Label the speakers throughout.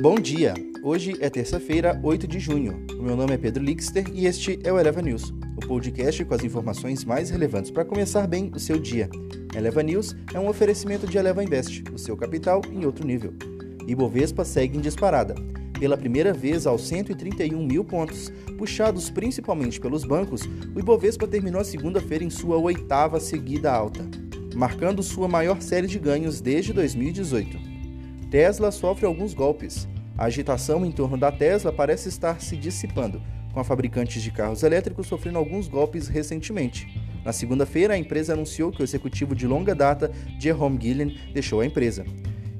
Speaker 1: Bom dia! Hoje é terça-feira, 8 de junho. O meu nome é Pedro Lixter e este é o Eleva News, o podcast com as informações mais relevantes para começar bem o seu dia. Eleva News é um oferecimento de Eleva Invest, o seu capital em outro nível. Ibovespa segue em disparada. Pela primeira vez aos 131 mil pontos, puxados principalmente pelos bancos, o Ibovespa terminou a segunda-feira em sua oitava seguida alta, marcando sua maior série de ganhos desde 2018. Tesla sofre alguns golpes. A agitação em torno da Tesla parece estar se dissipando, com a fabricante de carros elétricos sofrendo alguns golpes recentemente. Na segunda-feira, a empresa anunciou que o executivo de longa data, Jerome Gillen, deixou a empresa.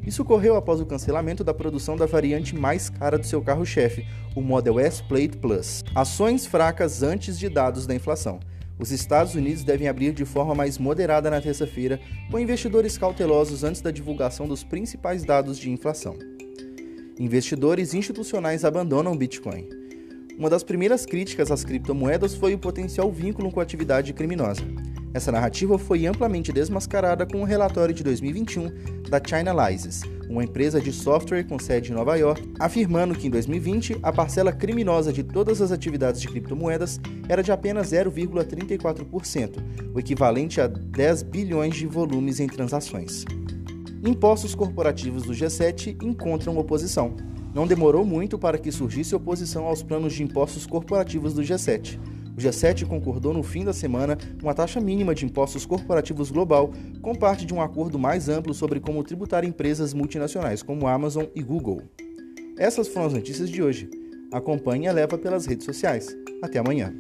Speaker 1: Isso ocorreu após o cancelamento da produção da variante mais cara do seu carro-chefe, o Model S Plate Plus. Ações fracas antes de dados da inflação. Os Estados Unidos devem abrir de forma mais moderada na terça-feira, com investidores cautelosos antes da divulgação dos principais dados de inflação. Investidores institucionais abandonam Bitcoin. Uma das primeiras críticas às criptomoedas foi o potencial vínculo com a atividade criminosa. Essa narrativa foi amplamente desmascarada com o relatório de 2021 da Chainalysis, uma empresa de software com sede em Nova York, afirmando que em 2020 a parcela criminosa de todas as atividades de criptomoedas era de apenas 0,34%, o equivalente a 10 bilhões de volumes em transações. Impostos corporativos do G7 encontram oposição. Não demorou muito para que surgisse oposição aos planos de impostos corporativos do G7. O G7 concordou no fim da semana uma taxa mínima de impostos corporativos global, com parte de um acordo mais amplo sobre como tributar empresas multinacionais como Amazon e Google. Essas foram as notícias de hoje. Acompanhe e leva pelas redes sociais. Até amanhã.